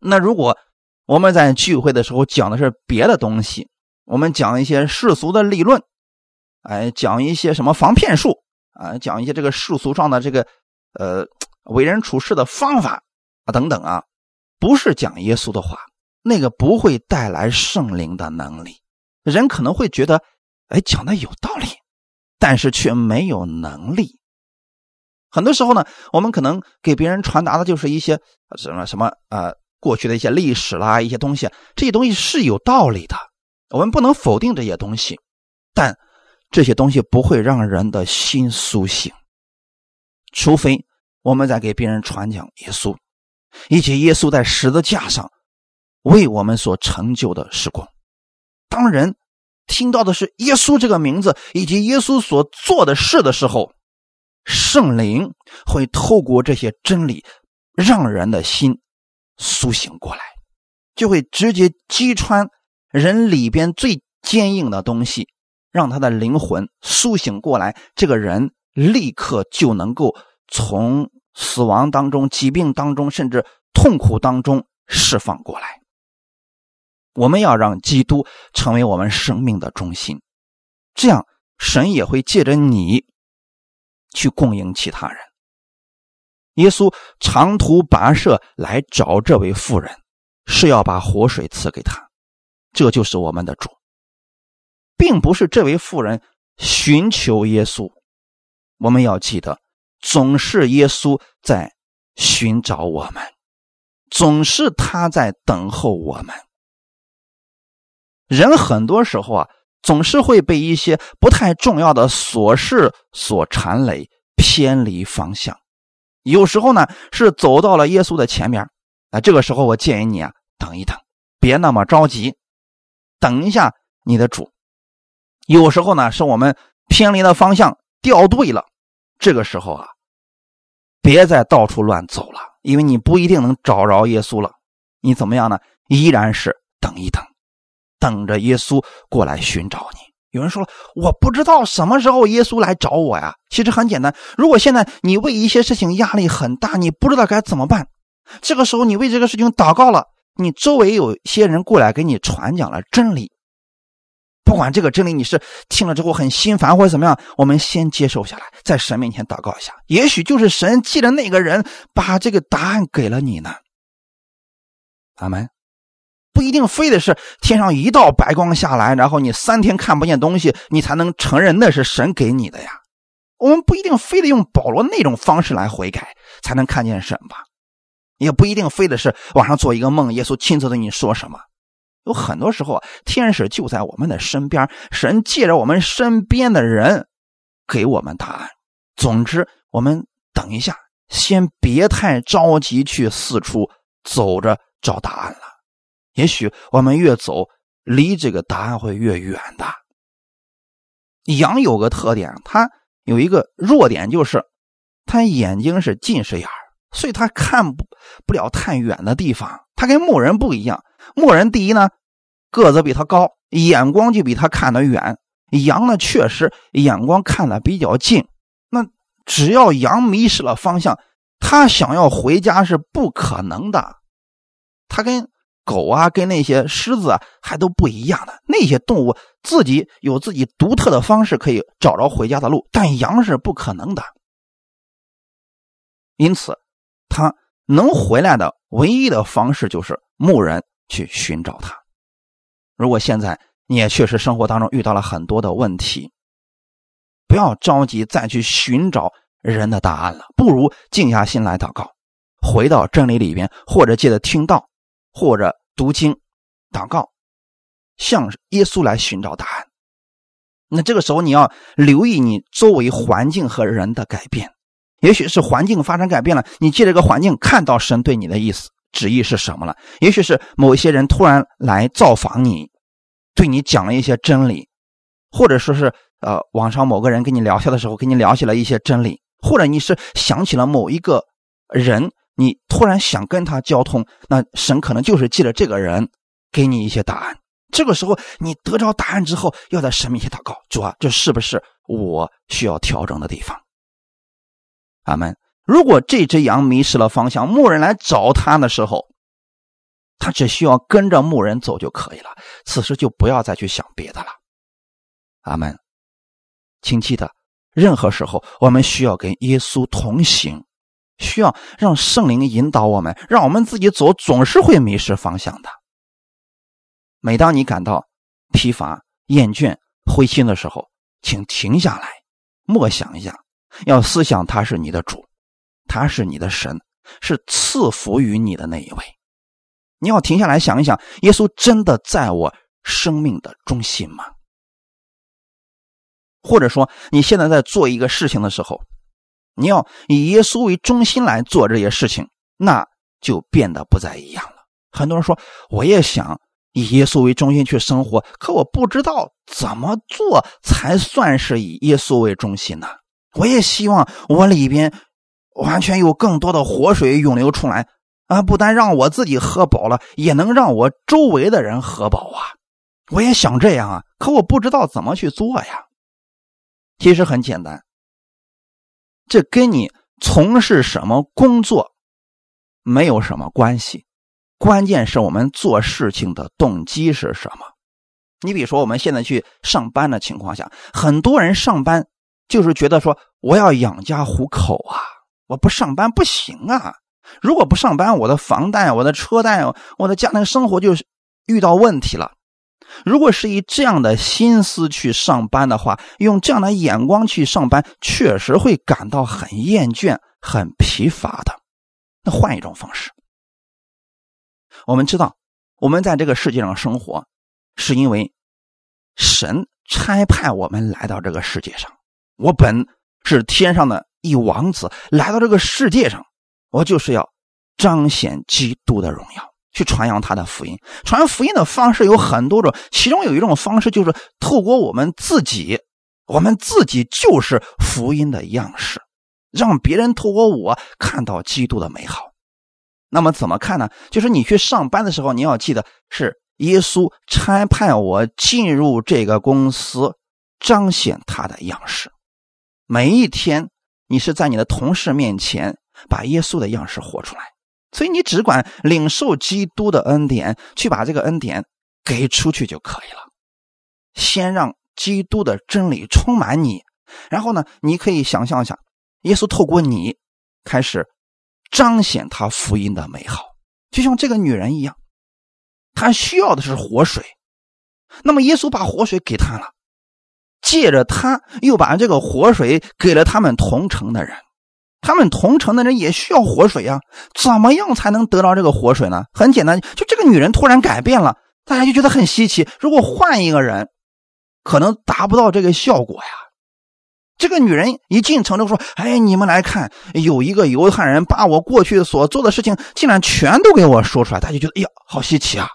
S1: 那如果我们在聚会的时候讲的是别的东西，我们讲一些世俗的理论，哎，讲一些什么防骗术啊，讲一些这个世俗上的这个呃为人处事的方法啊等等啊，不是讲耶稣的话，那个不会带来圣灵的能力，人可能会觉得。哎，讲的有道理，但是却没有能力。很多时候呢，我们可能给别人传达的就是一些什么什么呃过去的一些历史啦，一些东西，这些东西是有道理的，我们不能否定这些东西，但这些东西不会让人的心苏醒，除非我们在给别人传讲耶稣，以及耶稣在十字架上为我们所成就的时光。当人听到的是耶稣这个名字以及耶稣所做的事的时候，圣灵会透过这些真理，让人的心苏醒过来，就会直接击穿人里边最坚硬的东西，让他的灵魂苏醒过来。这个人立刻就能够从死亡当中、疾病当中，甚至痛苦当中释放过来。我们要让基督成为我们生命的中心，这样神也会借着你去供应其他人。耶稣长途跋涉来找这位妇人，是要把活水赐给他，这就是我们的主，并不是这位妇人寻求耶稣。我们要记得，总是耶稣在寻找我们，总是他在等候我们。人很多时候啊，总是会被一些不太重要的琐事所缠累，偏离方向。有时候呢，是走到了耶稣的前面，啊，这个时候我建议你啊，等一等，别那么着急，等一下你的主。有时候呢，是我们偏离了方向，掉队了，这个时候啊，别再到处乱走了，因为你不一定能找着耶稣了。你怎么样呢？依然是等一等。等着耶稣过来寻找你。有人说了，我不知道什么时候耶稣来找我呀。其实很简单，如果现在你为一些事情压力很大，你不知道该怎么办，这个时候你为这个事情祷告了，你周围有些人过来给你传讲了真理。不管这个真理你是听了之后很心烦或者怎么样，我们先接受下来，在神面前祷告一下，也许就是神记得那个人把这个答案给了你呢。阿门。不一定非得是天上一道白光下来，然后你三天看不见东西，你才能承认那是神给你的呀。我们不一定非得用保罗那种方式来悔改才能看见神吧？也不一定非得是晚上做一个梦，耶稣亲自对你说什么。有很多时候，天使就在我们的身边，神借着我们身边的人给我们答案。总之，我们等一下，先别太着急去四处走着找答案了。也许我们越走，离这个答案会越远的。羊有个特点，它有一个弱点，就是它眼睛是近视眼所以它看不不了太远的地方。它跟牧人不一样，牧人第一呢，个子比他高，眼光就比他看得远。羊呢，确实眼光看得比较近。那只要羊迷失了方向，他想要回家是不可能的。他跟狗啊，跟那些狮子啊还都不一样的。那些动物自己有自己独特的方式可以找着回家的路，但羊是不可能的。因此，它能回来的唯一的方式就是牧人去寻找它。如果现在你也确实生活当中遇到了很多的问题，不要着急再去寻找人的答案了，不如静下心来祷告，回到真理里边，或者借着听到。或者读经、祷告，向耶稣来寻找答案。那这个时候你要留意你周围环境和人的改变，也许是环境发生改变了，你借这个环境看到神对你的意思、旨意是什么了。也许是某一些人突然来造访你，对你讲了一些真理，或者说是呃网上某个人跟你聊天的时候跟你聊起了一些真理，或者你是想起了某一个人。你突然想跟他交通，那神可能就是借着这个人给你一些答案。这个时候，你得着答案之后，要在神面前祷告：主啊，这是不是我需要调整的地方？阿门。如果这只羊迷失了方向，牧人来找他的时候，他只需要跟着牧人走就可以了。此时就不要再去想别的了。阿门。请记得，任何时候我们需要跟耶稣同行。需要让圣灵引导我们，让我们自己走，总是会迷失方向的。每当你感到疲乏、厌倦、灰心的时候，请停下来，默想一下，要思想他是你的主，他是你的神，是赐福于你的那一位。你要停下来想一想，耶稣真的在我生命的中心吗？或者说，你现在在做一个事情的时候，你要以耶稣为中心来做这些事情，那就变得不再一样了。很多人说，我也想以耶稣为中心去生活，可我不知道怎么做才算是以耶稣为中心呢？我也希望我里边完全有更多的活水涌流出来啊！不但让我自己喝饱了，也能让我周围的人喝饱啊！我也想这样啊，可我不知道怎么去做呀。其实很简单，这跟你从事什么工作没有什么关系，关键是我们做事情的动机是什么。你比如说，我们现在去上班的情况下，很多人上班就是觉得说我要养家糊口啊，我不上班不行啊。如果不上班，我的房贷、我的车贷、我的家庭生活就遇到问题了。如果是以这样的心思去上班的话，用这样的眼光去上班，确实会感到很厌倦、很疲乏的。那换一种方式，我们知道，我们在这个世界上生活，是因为神差派我们来到这个世界上。我本是天上的一王子，来到这个世界上，我就是要彰显基督的荣耀。去传扬他的福音，传福音的方式有很多种，其中有一种方式就是透过我们自己，我们自己就是福音的样式，让别人透过我看到基督的美好。那么怎么看呢？就是你去上班的时候，你要记得是耶稣差派我进入这个公司，彰显他的样式。每一天，你是在你的同事面前把耶稣的样式活出来。所以你只管领受基督的恩典，去把这个恩典给出去就可以了。先让基督的真理充满你，然后呢，你可以想象一下，耶稣透过你开始彰显他福音的美好，就像这个女人一样，她需要的是活水，那么耶稣把活水给她了，借着他又把这个活水给了他们同城的人。他们同城的人也需要活水呀，怎么样才能得到这个活水呢？很简单，就这个女人突然改变了，大家就觉得很稀奇。如果换一个人，可能达不到这个效果呀。这个女人一进城就说：“哎，你们来看，有一个犹太人把我过去所做的事情，竟然全都给我说出来。”大家觉得：“哎呀，好稀奇啊！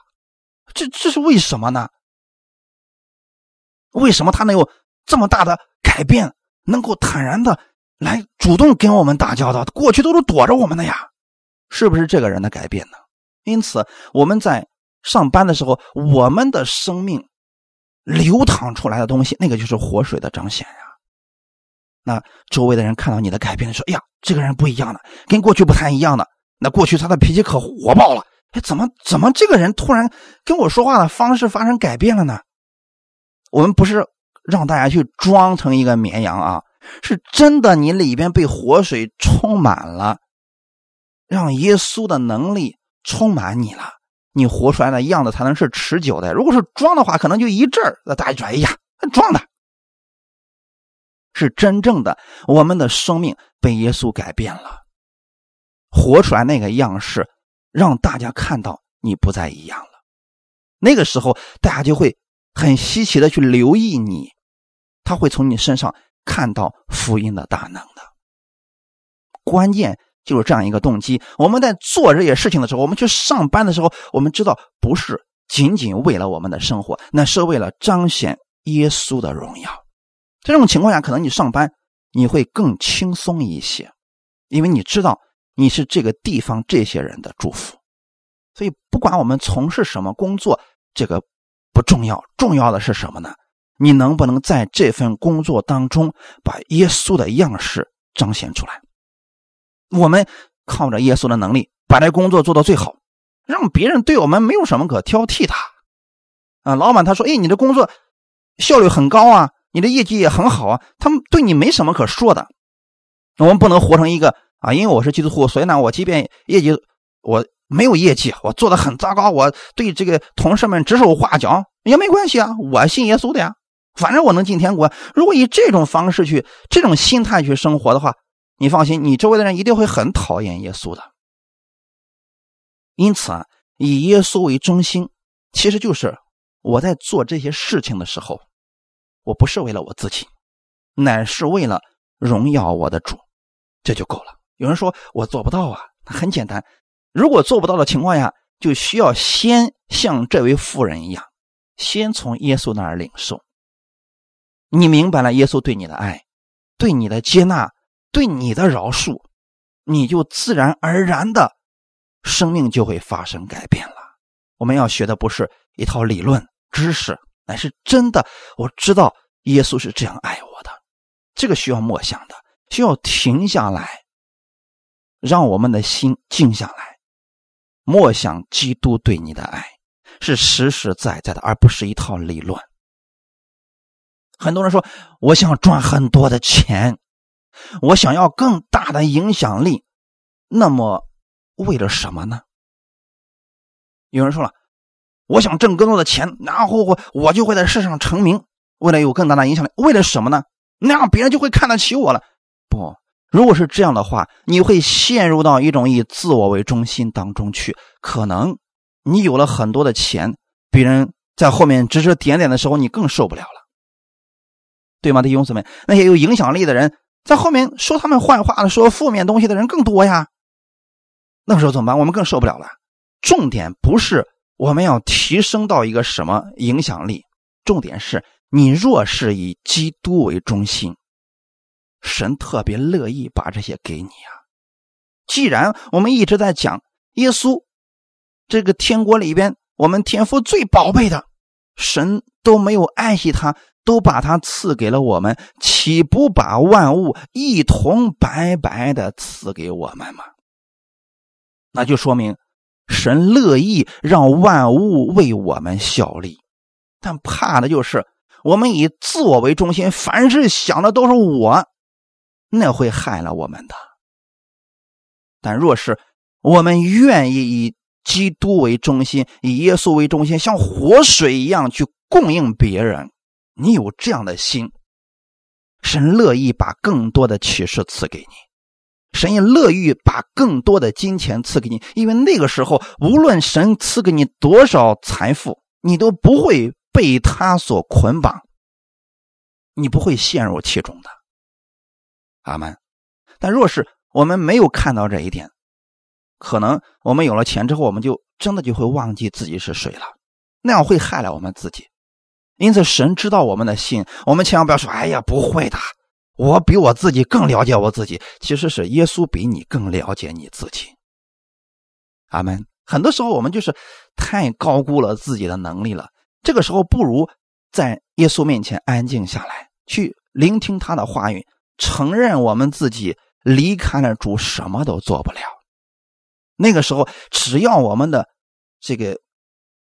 S1: 这这是为什么呢？为什么他能有这么大的改变，能够坦然的？”来主动跟我们打交道，过去都是躲着我们的呀，是不是这个人的改变呢？因此，我们在上班的时候，我们的生命流淌出来的东西，那个就是活水的彰显呀。那周围的人看到你的改变，说：“哎呀，这个人不一样了，跟过去不太一样的。那过去他的脾气可火爆了，哎，怎么怎么这个人突然跟我说话的方式发生改变了呢？”我们不是让大家去装成一个绵羊啊。是真的，你里边被活水充满了，让耶稣的能力充满你了，你活出来的样子才能是持久的。如果是装的话，可能就一阵儿，那大家说：“哎呀，装的。”是真正的，我们的生命被耶稣改变了，活出来那个样式，让大家看到你不再一样了。那个时候，大家就会很稀奇的去留意你，他会从你身上。看到福音的大能的关键就是这样一个动机。我们在做这些事情的时候，我们去上班的时候，我们知道不是仅仅为了我们的生活，那是为了彰显耶稣的荣耀。在这种情况下，可能你上班你会更轻松一些，因为你知道你是这个地方这些人的祝福。所以，不管我们从事什么工作，这个不重要，重要的是什么呢？你能不能在这份工作当中把耶稣的样式彰显出来？我们靠着耶稣的能力把这工作做到最好，让别人对我们没有什么可挑剔的。啊，老板他说：“哎，你的工作效率很高啊，你的业绩也很好啊。”他们对你没什么可说的。我们不能活成一个啊，因为我是基督徒，所以呢，我即便业绩我没有业绩，我做的很糟糕，我对这个同事们指手画脚也没关系啊，我信耶稣的呀。反正我能进天国。如果以这种方式去、这种心态去生活的话，你放心，你周围的人一定会很讨厌耶稣的。因此啊，以耶稣为中心，其实就是我在做这些事情的时候，我不是为了我自己，乃是为了荣耀我的主，这就够了。有人说我做不到啊，很简单，如果做不到的情况下，就需要先像这位妇人一样，先从耶稣那儿领受。你明白了耶稣对你的爱，对你的接纳，对你的饶恕，你就自然而然的，生命就会发生改变了。我们要学的不是一套理论知识，乃是真的。我知道耶稣是这样爱我的，这个需要默想的，需要停下来，让我们的心静下来，默想基督对你的爱是实实在在的，而不是一套理论。很多人说：“我想赚很多的钱，我想要更大的影响力。”那么，为了什么呢？有人说了：“我想挣更多的钱，然后我我就会在世上成名，为了有更大的影响力。为了什么呢？那样别人就会看得起我了。”不，如果是这样的话，你会陷入到一种以自我为中心当中去。可能你有了很多的钱，别人在后面指指点点的时候，你更受不了了。对吗，弟兄姊妹？那些有影响力的人在后面说他们坏话的、说负面东西的人更多呀。那个时候怎么办？我们更受不了了。重点不是我们要提升到一个什么影响力，重点是你若是以基督为中心，神特别乐意把这些给你啊。既然我们一直在讲耶稣，这个天国里边，我们天父最宝贝的神都没有爱惜他。都把它赐给了我们，岂不把万物一同白白的赐给我们吗？那就说明神乐意让万物为我们效力，但怕的就是我们以自我为中心，凡事想的都是我，那会害了我们的。但若是我们愿意以基督为中心，以耶稣为中心，像活水一样去供应别人。你有这样的心，神乐意把更多的启示赐给你，神也乐意把更多的金钱赐给你，因为那个时候，无论神赐给你多少财富，你都不会被他所捆绑，你不会陷入其中的。阿门。但若是我们没有看到这一点，可能我们有了钱之后，我们就真的就会忘记自己是谁了，那样会害了我们自己。因此，神知道我们的心，我们千万不要说：“哎呀，不会的，我比我自己更了解我自己。”其实是耶稣比你更了解你自己。阿门。很多时候，我们就是太高估了自己的能力了。这个时候，不如在耶稣面前安静下来，去聆听他的话语，承认我们自己离开了主，什么都做不了。那个时候，只要我们的这个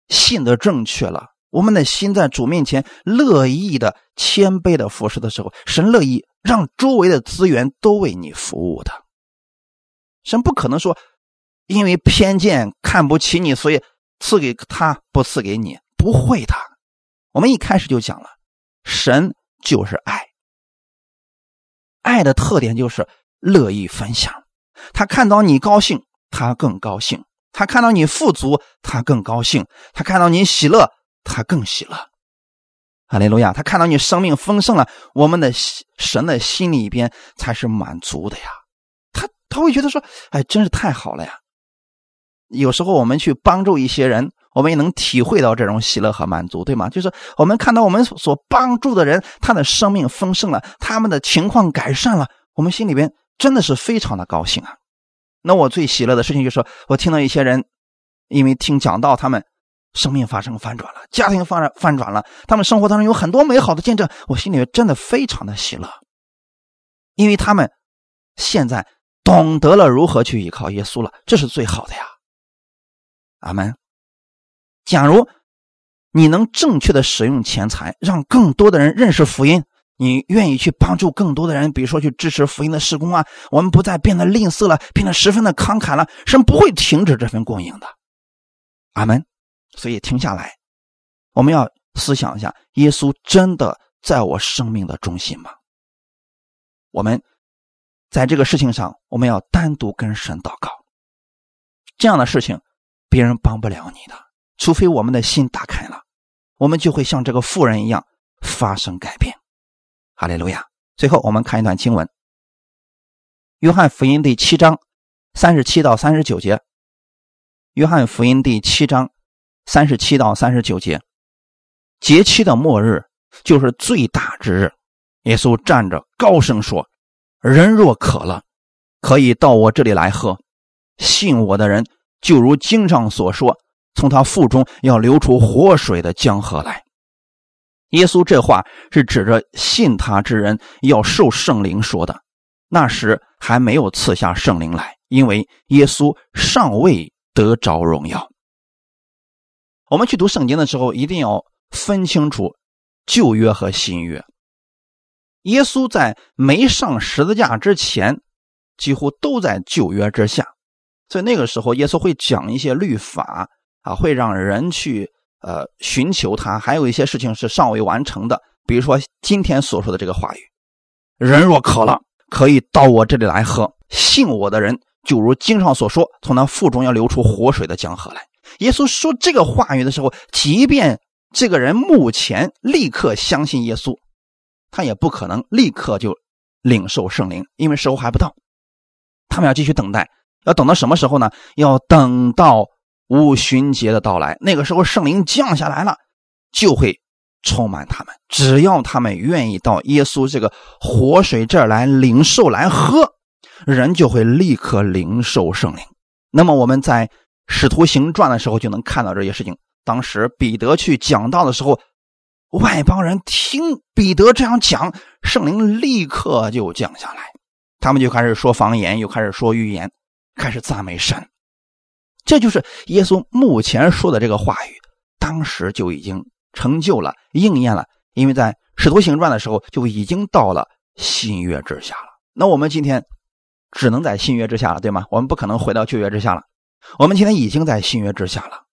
S1: 信的正确了。我们的心在主面前乐意的谦卑的服侍的时候，神乐意让周围的资源都为你服务的。神不可能说，因为偏见看不起你，所以赐给他不赐给你，不会的。我们一开始就讲了，神就是爱，爱的特点就是乐意分享。他看到你高兴，他更高兴；他看到你富足，他更高兴；他看到你喜乐。他更喜乐，哈利路亚！他看到你生命丰盛了，我们的神的心里边才是满足的呀。他他会觉得说：“哎，真是太好了呀！”有时候我们去帮助一些人，我们也能体会到这种喜乐和满足，对吗？就是我们看到我们所帮助的人，他的生命丰盛了，他们的情况改善了，我们心里边真的是非常的高兴啊。那我最喜乐的事情就是，我听到一些人因为听讲道，他们。生命发生反转了，家庭发展翻转了，他们生活当中有很多美好的见证，我心里面真的非常的喜乐，因为他们现在懂得了如何去依靠耶稣了，这是最好的呀。阿门。假如你能正确的使用钱财，让更多的人认识福音，你愿意去帮助更多的人，比如说去支持福音的施工啊，我们不再变得吝啬了，变得十分的慷慨了，神不会停止这份供应的。阿门。所以停下来，我们要思想一下：耶稣真的在我生命的中心吗？我们在这个事情上，我们要单独跟神祷告。这样的事情别人帮不了你的，除非我们的心打开了，我们就会像这个妇人一样发生改变。哈利路亚！最后我们看一段经文，《约翰福音》第七章三十七到三十九节，《约翰福音》第七章三十七到三十九节，节期的末日就是最大之日。耶稣站着高声说：“人若渴了，可以到我这里来喝。信我的人，就如经上所说，从他腹中要流出活水的江河来。”耶稣这话是指着信他之人要受圣灵说的。那时还没有赐下圣灵来，因为耶稣尚未得着荣耀。我们去读圣经的时候，一定要分清楚旧约和新约。耶稣在没上十字架之前，几乎都在旧约之下，所以那个时候耶稣会讲一些律法啊，会让人去呃寻求他，还有一些事情是尚未完成的，比如说今天所说的这个话语：“人若渴了，可以到我这里来喝；信我的人，就如经上所说，从那腹中要流出活水的江河来。”耶稣说这个话语的时候，即便这个人目前立刻相信耶稣。他也不可能立刻就领受圣灵，因为时候还不到。他们要继续等待，要等到什么时候呢？要等到五旬节的到来，那个时候圣灵降下来了，就会充满他们。只要他们愿意到耶稣这个活水这儿来领受来喝，人就会立刻领受圣灵。那么我们在使徒行传的时候就能看到这些事情。当时彼得去讲道的时候。外邦人听彼得这样讲，圣灵立刻就降下来，他们就开始说方言，又开始说预言，开始赞美神。这就是耶稣目前说的这个话语，当时就已经成就了、应验了。因为在使徒行传的时候就已经到了新约之下了。那我们今天只能在新约之下了，对吗？我们不可能回到旧约之下了。我们今天已经在新约之下了。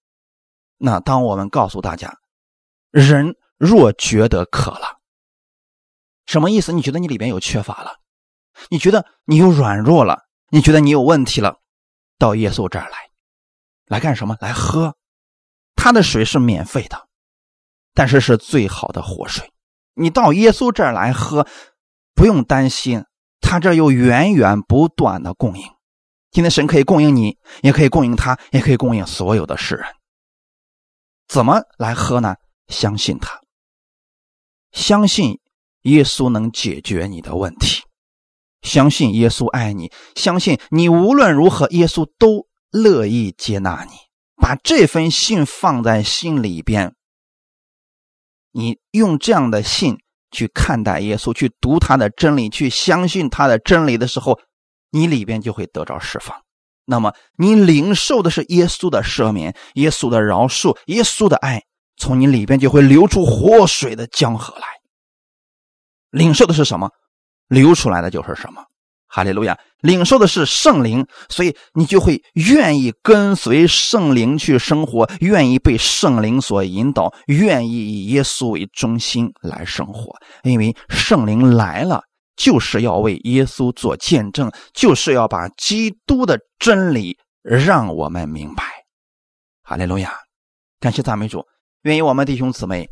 S1: 那当我们告诉大家，人。若觉得渴了，什么意思？你觉得你里边有缺乏了，你觉得你有软弱了，你觉得你有问题了，到耶稣这儿来，来干什么？来喝，他的水是免费的，但是是最好的活水。你到耶稣这儿来喝，不用担心，他这有源源不断的供应。今天神可以供应你，也可以供应他，也可以供应所有的世人。怎么来喝呢？相信他。相信耶稣能解决你的问题，相信耶稣爱你，相信你无论如何，耶稣都乐意接纳你。把这份信放在心里边，你用这样的信去看待耶稣，去读他的真理，去相信他的真理的时候，你里边就会得着释放。那么，你领受的是耶稣的赦免、耶稣的饶恕、耶稣的爱。从你里边就会流出活水的江河来。领受的是什么？流出来的就是什么？哈利路亚！领受的是圣灵，所以你就会愿意跟随圣灵去生活，愿意被圣灵所引导，愿意以耶稣为中心来生活。因为圣灵来了，就是要为耶稣做见证，就是要把基督的真理让我们明白。哈利路亚！感谢赞美主。愿意我们弟兄姊妹，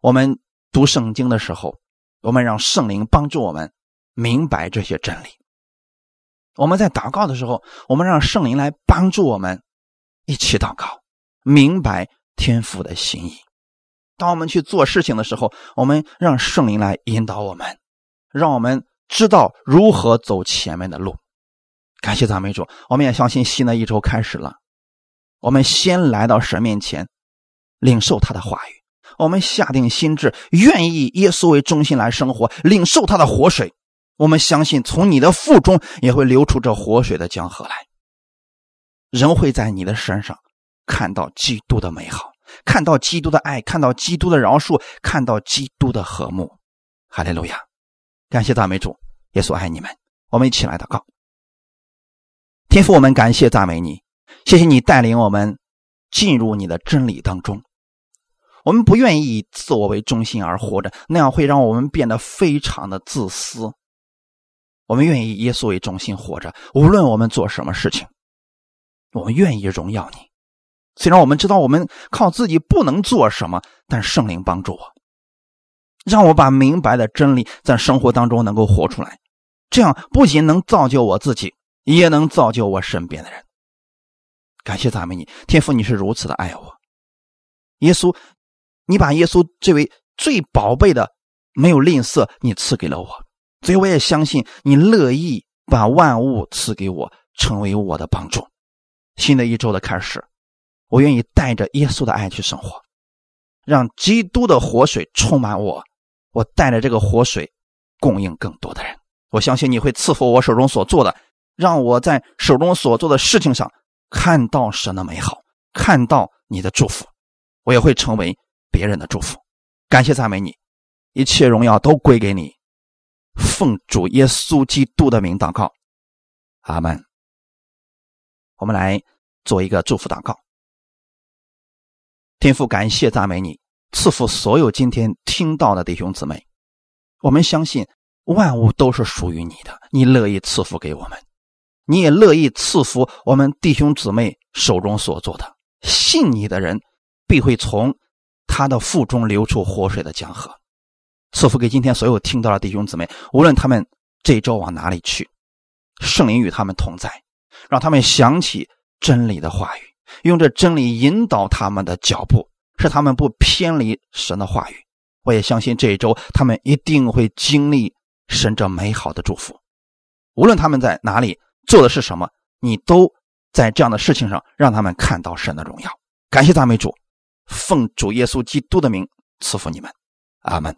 S1: 我们读圣经的时候，我们让圣灵帮助我们明白这些真理。我们在祷告的时候，我们让圣灵来帮助我们一起祷告，明白天父的心意。当我们去做事情的时候，我们让圣灵来引导我们，让我们知道如何走前面的路。感谢赞美主，我们也相信新的一周开始了。我们先来到神面前。领受他的话语，我们下定心志，愿意耶稣为中心来生活，领受他的活水。我们相信，从你的腹中也会流出这活水的江河来。人会在你的身上看到基督的美好，看到基督的爱，看到基督的饶恕，看到基督的和睦。哈利路亚！感谢赞美主，耶稣爱你们。我们一起来祷告。天父，我们感谢赞美你，谢谢你带领我们进入你的真理当中。我们不愿意以自我为中心而活着，那样会让我们变得非常的自私。我们愿意以耶稣为中心活着，无论我们做什么事情，我们愿意荣耀你。虽然我们知道我们靠自己不能做什么，但圣灵帮助我，让我把明白的真理在生活当中能够活出来。这样不仅能造就我自己，也能造就我身边的人。感谢赞美你，天父，你是如此的爱我。耶稣，你把耶稣这位最宝贝的没有吝啬，你赐给了我，所以我也相信你乐意把万物赐给我，成为我的帮助。新的一周的开始。我愿意带着耶稣的爱去生活，让基督的活水充满我。我带着这个活水，供应更多的人。我相信你会赐福我手中所做的，让我在手中所做的事情上看到神的美好，看到你的祝福。我也会成为别人的祝福。感谢赞美你，一切荣耀都归给你。奉主耶稣基督的名祷告，阿门。我们来做一个祝福祷告。天父，感谢赞美你，赐福所有今天听到的弟兄姊妹。我们相信万物都是属于你的，你乐意赐福给我们，你也乐意赐福我们弟兄姊妹手中所做的。信你的人必会从他的腹中流出活水的江河。赐福给今天所有听到的弟兄姊妹，无论他们这一周往哪里去，圣灵与他们同在，让他们想起真理的话语。用这真理引导他们的脚步，是他们不偏离神的话语。我也相信这一周他们一定会经历神这美好的祝福。无论他们在哪里做的是什么，你都在这样的事情上让他们看到神的荣耀。感谢赞美主，奉主耶稣基督的名赐福你们，阿门。